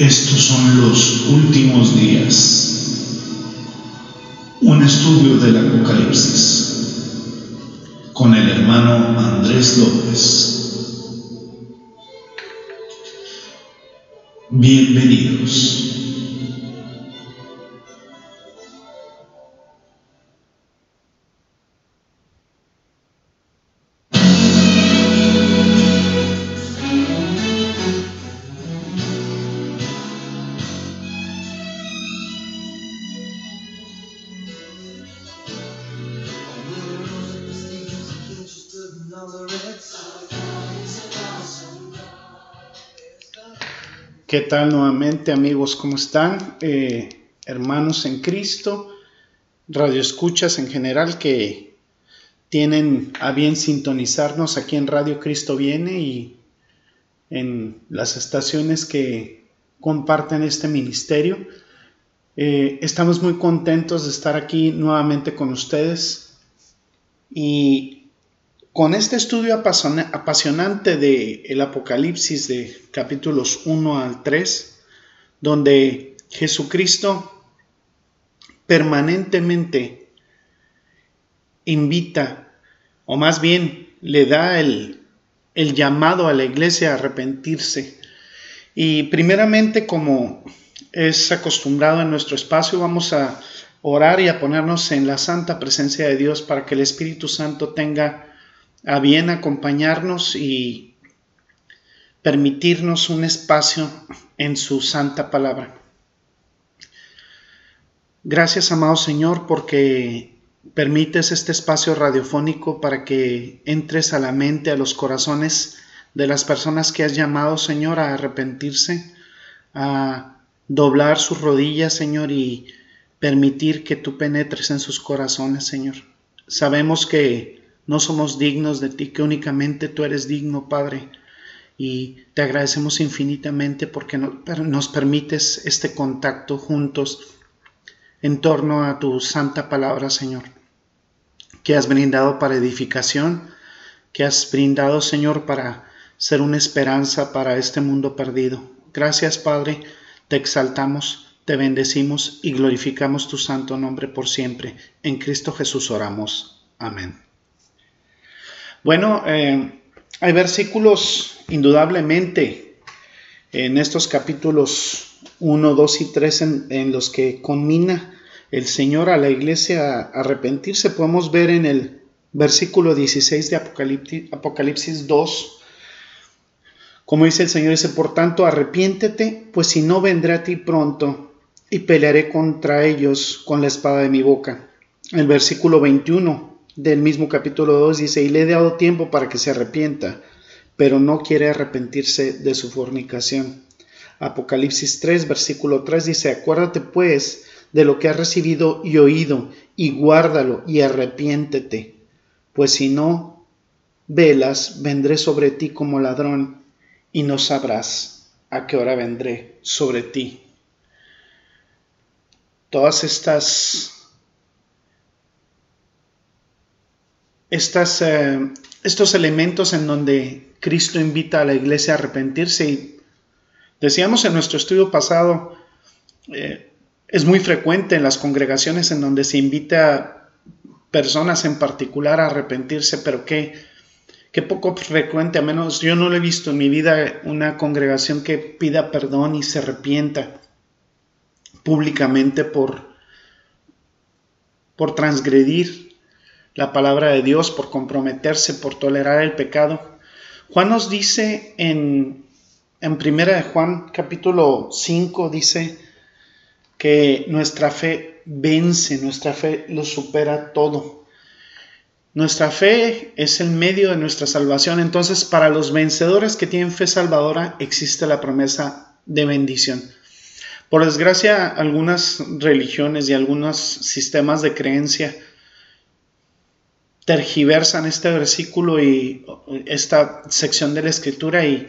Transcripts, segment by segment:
Estos son los últimos días. Un estudio del Apocalipsis con el hermano Andrés López. Bienvenidos. ¿Qué tal nuevamente amigos? ¿Cómo están? Eh, hermanos en Cristo, radioescuchas en general que tienen a bien sintonizarnos aquí en Radio Cristo Viene y en las estaciones que comparten este ministerio. Eh, estamos muy contentos de estar aquí nuevamente con ustedes y con este estudio apasionante del el Apocalipsis de capítulos 1 al 3, donde Jesucristo permanentemente invita, o más bien le da el, el llamado a la iglesia a arrepentirse. Y primeramente, como es acostumbrado en nuestro espacio, vamos a orar y a ponernos en la santa presencia de Dios para que el Espíritu Santo tenga a bien acompañarnos y permitirnos un espacio en su santa palabra. Gracias, amado Señor, porque permites este espacio radiofónico para que entres a la mente, a los corazones de las personas que has llamado, Señor, a arrepentirse, a doblar sus rodillas, Señor, y permitir que tú penetres en sus corazones, Señor. Sabemos que no somos dignos de ti, que únicamente tú eres digno, Padre. Y te agradecemos infinitamente porque nos permites este contacto juntos en torno a tu santa palabra, Señor, que has brindado para edificación, que has brindado, Señor, para ser una esperanza para este mundo perdido. Gracias, Padre, te exaltamos, te bendecimos y glorificamos tu santo nombre por siempre. En Cristo Jesús oramos. Amén. Bueno, eh, hay versículos indudablemente en estos capítulos 1, 2 y 3 en, los que conmina el Señor a la iglesia a arrepentirse. Podemos ver en el versículo 16 de Apocalipsis, Apocalipsis 2, como dice el Señor, dice, por tanto, arrepiéntete, pues si no vendré a ti pronto y pelearé contra ellos con la espada de mi boca. El versículo 21, del mismo capítulo 2 dice, y le he dado tiempo para que se arrepienta, pero no quiere arrepentirse de su fornicación. Apocalipsis 3, versículo 3 dice, acuérdate pues de lo que has recibido y oído, y guárdalo y arrepiéntete, pues si no velas, vendré sobre ti como ladrón, y no sabrás a qué hora vendré sobre ti. Todas estas estas, eh, estos elementos en donde Cristo invita a la iglesia a arrepentirse. Y decíamos en nuestro estudio pasado, eh, es muy frecuente en las congregaciones en donde se invita a personas en particular a arrepentirse, pero que, qué poco frecuente, a menos yo no lo he visto en mi vida, una congregación que pida perdón y se arrepienta públicamente por, por transgredir la palabra de Dios, por comprometerse, por tolerar el pecado. Juan nos dice en, en primera de Juan capítulo 5, dice que nuestra fe vence, nuestra fe lo supera todo. Nuestra fe es el medio de nuestra salvación, entonces para los vencedores que tienen fe salvadora existe la promesa de bendición. Por desgracia, algunas religiones y algunos sistemas de creencia tergiversan este versículo y esta sección de la escritura y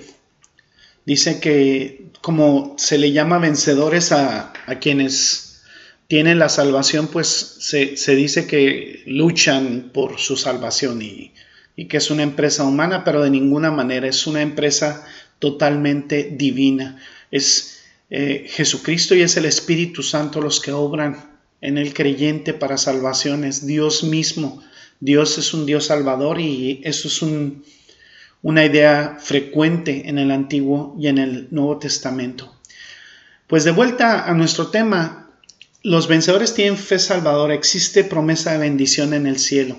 dice que como se le llama vencedores a, quienes tienen la salvación, pues se, dice que luchan por su salvación y, y que es una empresa humana, pero de ninguna manera es una empresa totalmente divina. Es eh, Jesucristo y es el Espíritu Santo los que obran en el creyente para salvaciones, Dios mismo. Dios es un Dios salvador y eso es una idea frecuente en el Antiguo y en el Nuevo Testamento. Pues de vuelta a nuestro tema, los vencedores tienen fe salvadora, existe promesa de bendición en el cielo.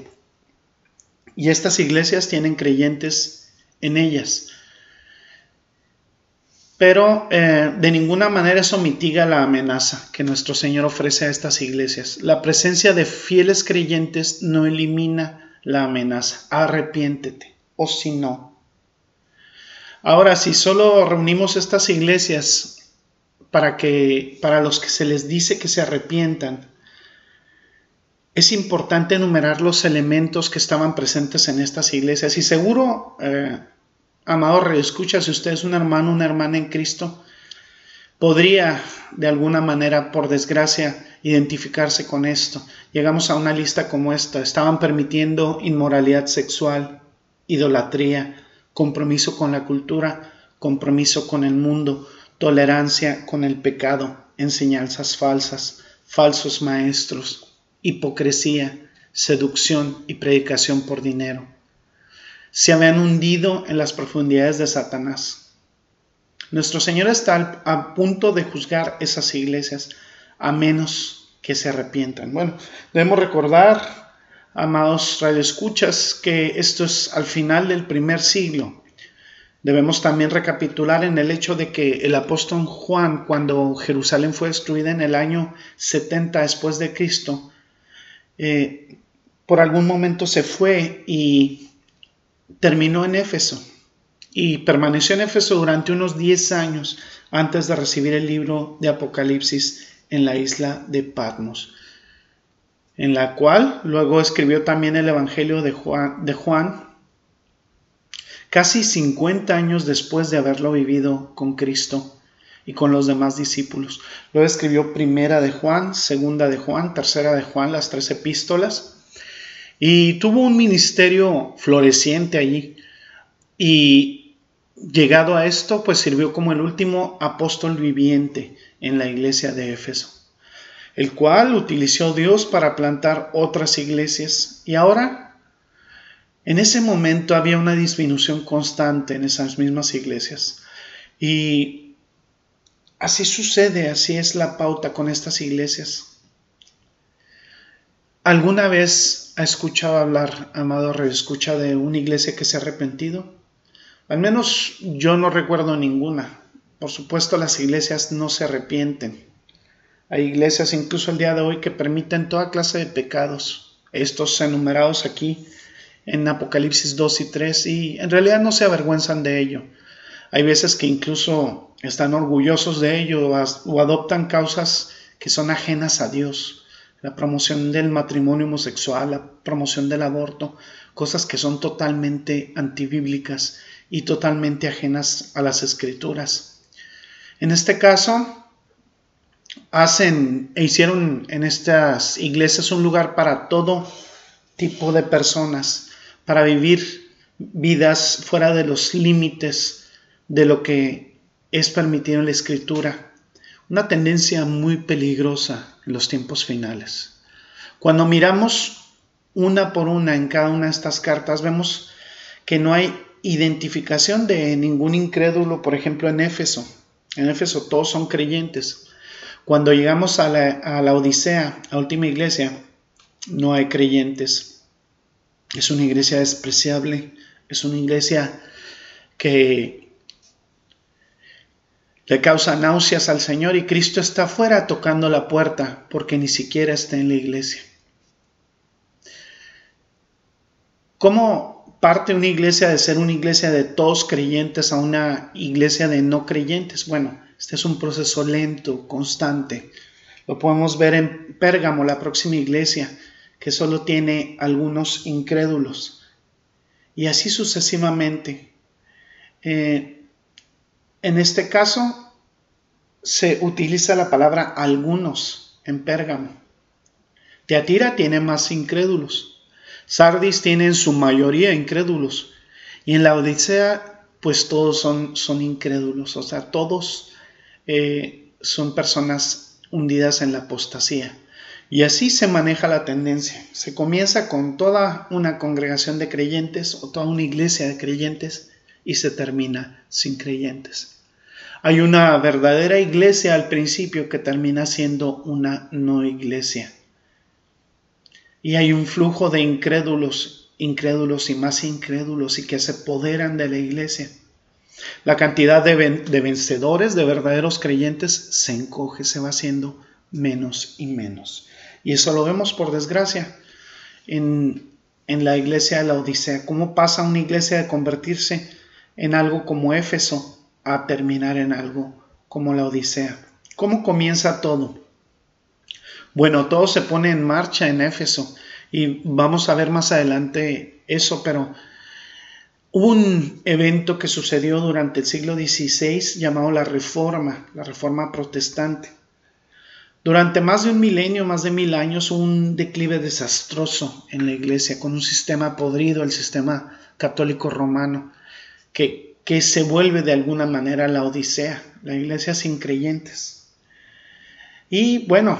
Y estas iglesias tienen creyentes en ellas. Pero eh, de ninguna manera eso mitiga la amenaza que nuestro Señor ofrece a estas iglesias. La presencia de fieles creyentes no elimina la amenaza. Arrepiéntete, o si no. Ahora, si solo reunimos estas iglesias para que para los que se les dice que se arrepientan, es importante enumerar los elementos que estaban presentes en estas iglesias. Y seguro, eh, amado escucha si usted es un hermano, una hermana en Cristo, podría de alguna manera, por desgracia, identificarse con esto. Llegamos a una lista como esta. Estaban permitiendo inmoralidad sexual, idolatría, compromiso con la cultura, compromiso con el mundo, tolerancia con el pecado, enseñanzas falsas, falsos maestros, hipocresía, seducción y predicación por dinero. Se habían hundido en las profundidades de Satanás. Nuestro Señor está a punto de juzgar esas iglesias a menos que se arrepientan. Bueno, debemos recordar, amados radioescuchas, que esto es al final del primer siglo Debemos también recapitular en el hecho de que el apóstol Juan, cuando Jerusalén fue destruida en el año 70 después de Cristo, eh, por algún momento se fue y terminó en Éfeso. Y permaneció en Éfeso durante unos 10 años antes de recibir el libro de Apocalipsis en la isla de Patmos, en la cual luego escribió también el Evangelio de Juan, casi 50 años después de haberlo vivido con Cristo y con los demás discípulos. Lo escribió primera de Juan, segunda de Juan, tercera de Juan, las tres epístolas, y tuvo un ministerio floreciente allí. Y llegado a esto, pues sirvió como el último apóstol viviente en la iglesia de Éfeso, el cual utilizó Dios para plantar otras iglesias y ahora en ese momento había una disminución constante en esas mismas iglesias. Y así sucede, así es la pauta con estas iglesias. ¿Alguna vez ha escuchado hablar, amado escucha de una iglesia que se ha arrepentido? Al menos yo no recuerdo ninguna. Por supuesto, las iglesias no se arrepienten. Hay iglesias incluso el día de hoy que permiten toda clase de pecados. Estos enumerados aquí en Apocalipsis 2 y 3 y en realidad no se avergüenzan de ello. Hay veces que incluso están orgullosos de ello o adoptan causas que son ajenas a Dios. La promoción del matrimonio homosexual, la promoción del aborto, cosas que son totalmente antibíblicas y totalmente ajenas a las escrituras. En este caso, hacen e hicieron en estas iglesias un lugar para todo tipo de personas para vivir vidas fuera de los límites de lo que es permitido en la escritura. Una tendencia muy peligrosa en los tiempos finales. Cuando miramos una por una en cada una de estas cartas, vemos que no hay identificación de ningún incrédulo, por ejemplo, en Éfeso. En Éfeso todos son creyentes. Cuando llegamos a la, a la Odisea, a última iglesia, no hay creyentes. Es una iglesia despreciable, es una iglesia que le causa náuseas al Señor y Cristo está afuera tocando la puerta porque ni siquiera está en la iglesia. ¿Cómo parte una iglesia de ser una iglesia de todos creyentes a una iglesia de no creyentes? Bueno, este es un proceso lento, constante. Lo podemos ver en Pérgamo, la próxima iglesia que solo tiene algunos incrédulos. Y así sucesivamente. Eh, en este caso se utiliza la palabra algunos en Pérgamo. Teatira tiene más incrédulos. Sardis tiene en su mayoría incrédulos. Y en la Odisea, pues todos son, son incrédulos. O sea, todos eh, son personas hundidas en la apostasía. Y así se maneja la tendencia. Se comienza con toda una congregación de creyentes o toda una iglesia de creyentes y se termina sin creyentes. Hay una verdadera iglesia al principio que termina siendo una no iglesia. Y hay un flujo de incrédulos, incrédulos y más incrédulos y que se apoderan de la iglesia. La cantidad de, vencedores, de verdaderos creyentes, se encoge, se va haciendo menos y menos. Y eso lo vemos por desgracia en, en la iglesia de la Odisea. ¿Cómo pasa una iglesia de convertirse en algo como Éfeso a terminar en algo como la Odisea? ¿Cómo comienza todo? Bueno, todo se pone en marcha en Éfeso y vamos a ver más adelante eso, pero un evento que sucedió durante el siglo XVI llamado la Reforma, la Reforma Protestante. Durante más de un milenio, más de mil años, hubo un declive desastroso en la iglesia, con un sistema podrido, el sistema católico romano, que, se vuelve de alguna manera la Odisea, la iglesia sin creyentes. Y bueno,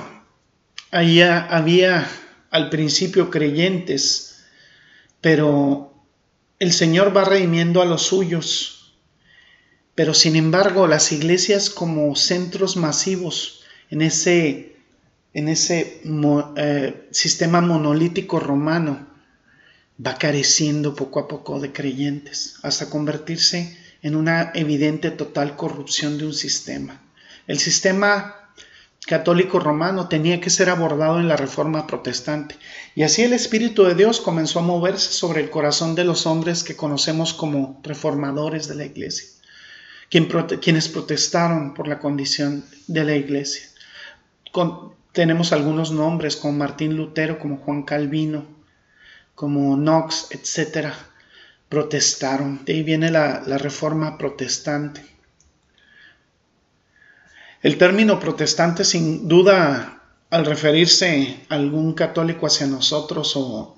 Ahí había al principio creyentes, pero el Señor va redimiendo a los suyos. Pero sin embargo, las iglesias como centros masivos en ese, en ese eh, sistema monolítico romano va careciendo poco a poco de creyentes hasta convertirse en una evidente total corrupción de un sistema. El sistema católico romano tenía que ser abordado en la reforma protestante. Y así el Espíritu de Dios comenzó a moverse sobre el corazón de los hombres que conocemos como reformadores de la iglesia, quienes protestaron por la condición de la iglesia. tenemos algunos nombres como Martín Lutero, como Juan Calvino, como Knox, etc. Protestaron. De ahí viene la reforma protestante. El término protestante sin duda al referirse a algún católico hacia nosotros o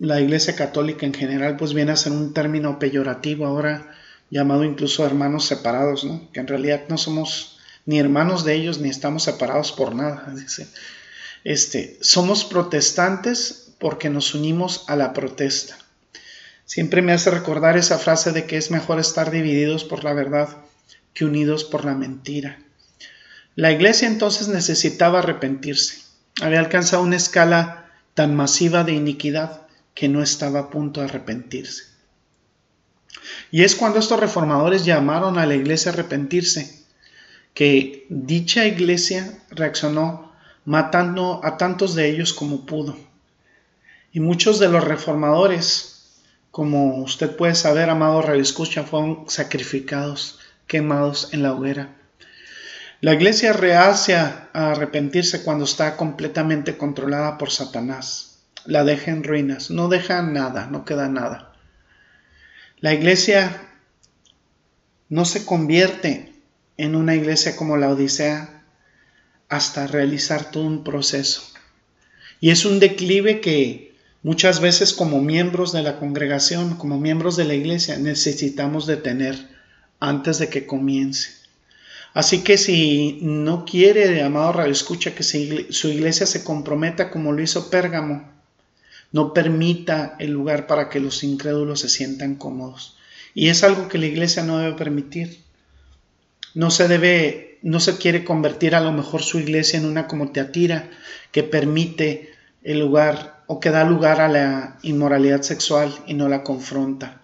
la iglesia católica en general pues viene a ser un término peyorativo ahora llamado incluso hermanos separados, ¿no? que en realidad no somos ni hermanos de ellos ni estamos separados por nada. Dice. Este, somos protestantes porque nos unimos a la protesta. Siempre me hace recordar esa frase de que es mejor estar divididos por la verdad que unidos por la mentira. La iglesia entonces necesitaba arrepentirse. Había alcanzado una escala tan masiva de iniquidad que no estaba a punto de arrepentirse. Y es cuando estos reformadores llamaron a la iglesia a arrepentirse que dicha iglesia reaccionó matando a tantos de ellos como pudo. Y muchos de los reformadores, como usted puede saber, amado Escucha, fueron sacrificados, quemados en la hoguera. La iglesia rehace a arrepentirse cuando está completamente controlada por Satanás. La deja en ruinas, no deja nada, no queda nada. La iglesia no se convierte en una iglesia como la Odisea hasta realizar todo un proceso. Y es un declive que muchas veces como miembros de la congregación, como miembros de la iglesia, necesitamos de tener antes de que comience. Así que si no quiere, amado Radio Escucha, que su iglesia se comprometa como lo hizo Pérgamo, no permita el lugar para que los incrédulos se sientan cómodos. Y es algo que la iglesia no debe permitir. No se debe, no se quiere convertir a lo mejor su iglesia en una como teatira que permite el lugar o que da lugar a la inmoralidad sexual y no la confronta.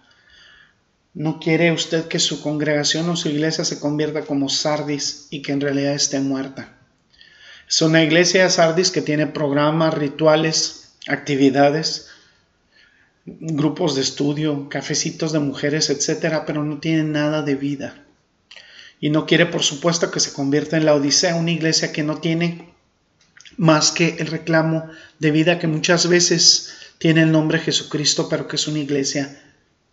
No quiere usted que su congregación o su iglesia se convierta como Sardis y que en realidad esté muerta. Es una iglesia de Sardis que tiene programas, rituales, actividades, grupos de estudio, cafecitos de mujeres, etcétera, pero no tiene nada de vida. Y no quiere, por supuesto, que se convierta en la Odisea, una iglesia que no tiene más que el reclamo de vida que muchas veces tiene el nombre Jesucristo, pero que es una iglesia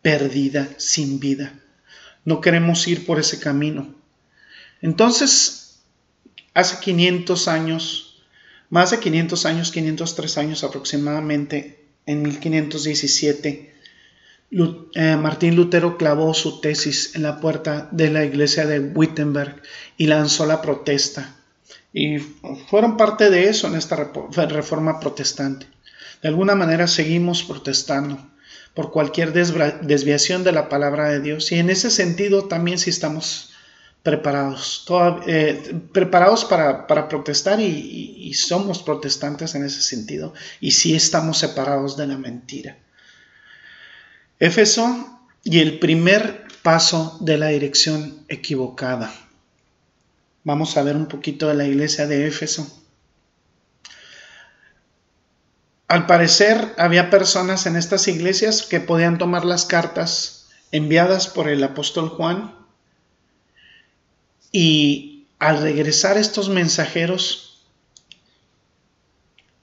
perdida, sin vida. No queremos ir por ese camino. Entonces, hace 500 años, más de 500 años, 503 años aproximadamente, en 1517, eh, Martín Lutero clavó su tesis en la puerta de la iglesia de Wittenberg y lanzó la protesta. Y fueron parte de eso en esta reforma protestante. De alguna manera seguimos protestando por cualquier desviación de la palabra de Dios. Y en ese sentido también si estamos preparados, eh, preparados para, protestar y, somos protestantes en ese sentido. Y si estamos separados de la mentira. Éfeso y el primer paso de la dirección equivocada. Vamos a ver un poquito de la iglesia de Éfeso. Al parecer había personas en estas iglesias que podían tomar las cartas enviadas por el apóstol Juan y al regresar estos mensajeros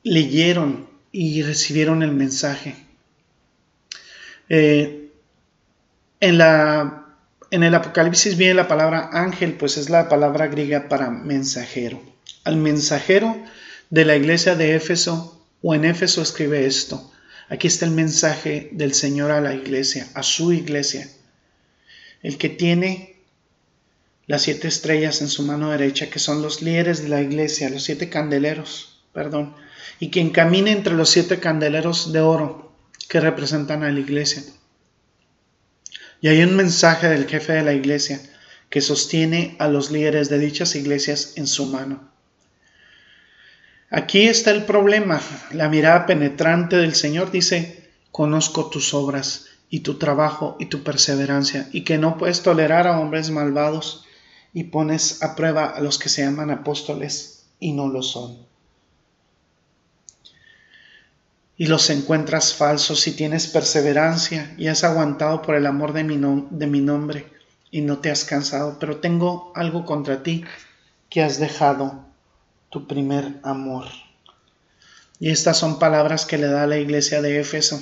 leyeron y recibieron el mensaje. Eh, en, la, en el Apocalipsis viene la palabra ángel, pues es la palabra griega para mensajero. Al mensajero de la iglesia de Éfeso o en Éfeso escribe esto. Aquí está el mensaje del Señor a la iglesia, a su iglesia. El que tiene las siete estrellas en su mano derecha, que son los líderes de la iglesia, los siete candeleros, perdón, y quien camine entre los siete candeleros de oro que representan a la iglesia. Y hay un mensaje del jefe de la iglesia que sostiene a los líderes de dichas iglesias en su mano. Aquí está el problema. La mirada penetrante del Señor dice, conozco tus obras y tu trabajo y tu perseverancia y que no puedes tolerar a hombres malvados y pones a prueba a los que se llaman apóstoles y no lo son y los encuentras falsos y tienes perseverancia y has aguantado por el amor de mi, de mi nombre y no te has cansado, pero tengo algo contra ti que has dejado tu primer amor. Y estas son palabras que le da la iglesia de Éfeso.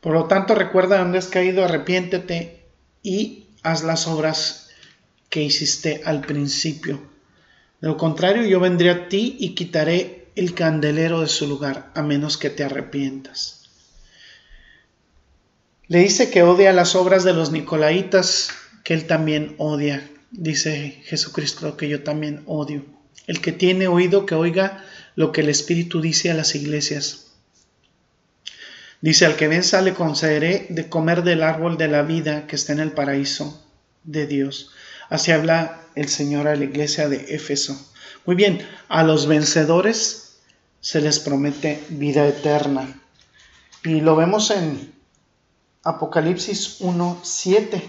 Por lo tanto, recuerda dónde has caído, arrepiéntete y haz las obras que hiciste al principio. De lo contrario, yo vendré a ti y quitaré el candelero de su lugar, a menos que te arrepientas. Le dice que odia las obras de los Nicolaitas, que él también odia. Dice Jesucristo que yo también odio. El que tiene oído, que oiga lo que el Espíritu dice a las iglesias. Dice, al que venza le concederé de comer del árbol de la vida que está en el paraíso de Dios. Así habla el Señor a la iglesia de Éfeso. Muy bien, a los vencedores se les promete vida eterna. Y lo vemos en Apocalipsis 1.7.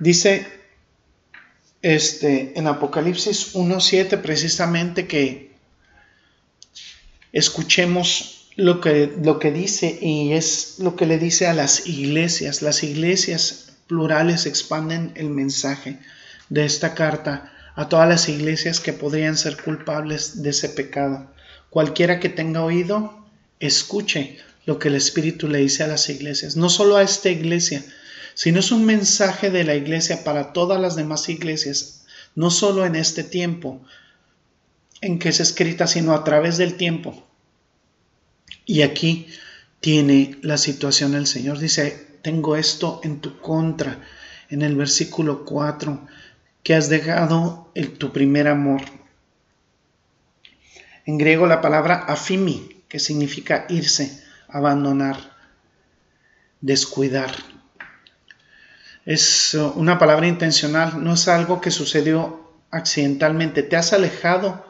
Dice este, en Apocalipsis 1.7 precisamente que escuchemos lo que, lo que dice y es lo que le dice a las iglesias. Las iglesias plurales expanden el mensaje de esta carta a todas las iglesias que podrían ser culpables de ese pecado. Cualquiera que tenga oído, escuche lo que el Espíritu le dice a las iglesias. No solo a esta iglesia, sino es un mensaje de la iglesia para todas las demás iglesias, no solo en este tiempo en que es escrita, sino a través del tiempo. Y aquí tiene la situación el Señor. Dice, tengo esto en tu contra. En el versículo 4 que has dejado el, tu primer amor. En griego la palabra afimi, que significa irse, abandonar, descuidar. Es uh, una palabra intencional, no es algo que sucedió accidentalmente. Te has alejado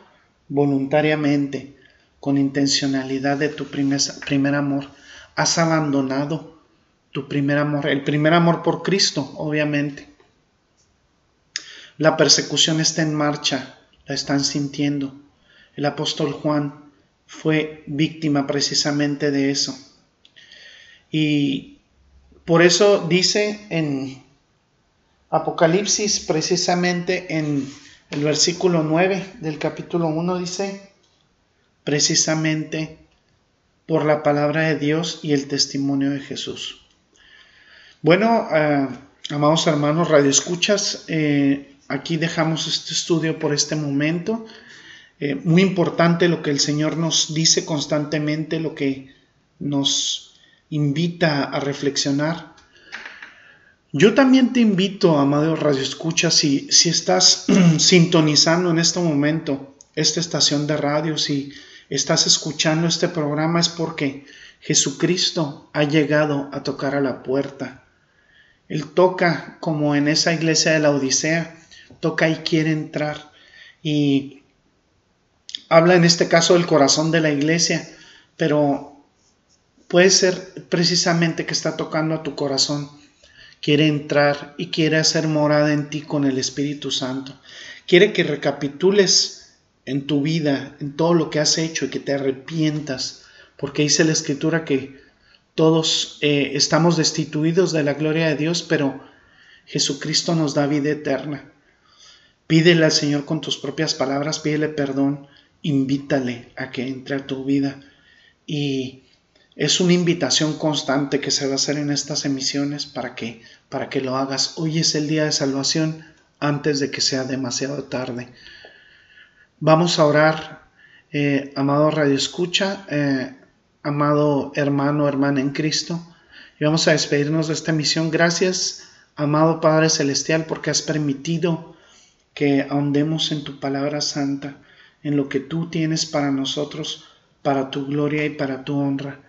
voluntariamente, con intencionalidad de tu primer, primer amor. Has abandonado tu primer amor, el primer amor por Cristo, obviamente. La persecución está en marcha, la están sintiendo. El apóstol Juan fue víctima precisamente de eso. Y por eso dice en Apocalipsis, precisamente en el versículo 9 del capítulo 1, dice, precisamente por la palabra de Dios y el testimonio de Jesús. Bueno, eh, amados hermanos, radioescuchas, eh, aquí dejamos este estudio por este momento. eh, muy importante lo que el Señor nos dice constantemente, lo que nos invita a reflexionar. Yo también te invito, amado Radio Escucha, si, si estás sintonizando en este momento esta estación de radio, si estás escuchando este programa, es porque Jesucristo ha llegado a tocar a la puerta. Él toca como en esa iglesia de la Odisea, toca y quiere entrar. Y habla en este caso del corazón de la iglesia, pero puede ser precisamente que está tocando a tu corazón. Quiere entrar y quiere hacer morada en ti con el Espíritu Santo. Quiere que recapitules en tu vida, en todo lo que has hecho y que te arrepientas porque dice la escritura que todos eh, estamos destituidos de la gloria de Dios, pero Jesucristo nos da vida eterna. Pídele al Señor con tus propias palabras, pídele perdón, invítale a que entre a tu vida. Y es una invitación constante que se va a hacer en estas emisiones para que, para que lo hagas. Hoy es el día de salvación antes de que sea demasiado tarde. Vamos a orar, eh, amado Radio Escucha. Eh, amado hermano, hermana en Cristo. Y vamos a despedirnos de esta misión. Gracias, amado Padre Celestial, porque has permitido que ahondemos en tu palabra santa, en lo que tú tienes para nosotros, para tu gloria y para tu honra.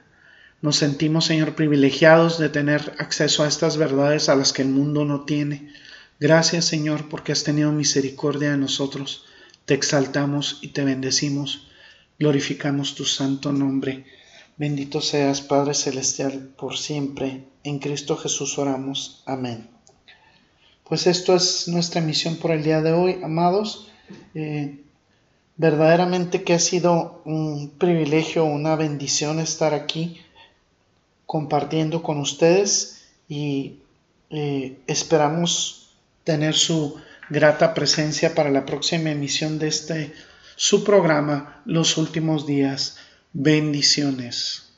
Nos sentimos, Señor, privilegiados de tener acceso a estas verdades a las que el mundo no tiene. Gracias, Señor, porque has tenido misericordia de nosotros. Te exaltamos y te bendecimos. Glorificamos tu santo nombre. Bendito seas, Padre Celestial, por siempre. En Cristo Jesús oramos. Amén. Pues esto es nuestra misión por el día de hoy, amados. Eh, verdaderamente que ha sido un privilegio, una bendición estar aquí compartiendo con ustedes y eh, esperamos tener su grata presencia para la próxima emisión de este su programa Los Últimos Días Bendiciones.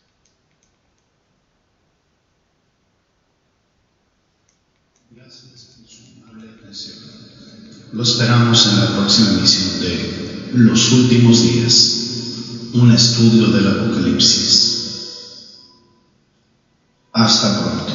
Lo esperamos en la próxima emisión de Los Últimos Días, un estudio del Apocalipsis. Hasta pronto.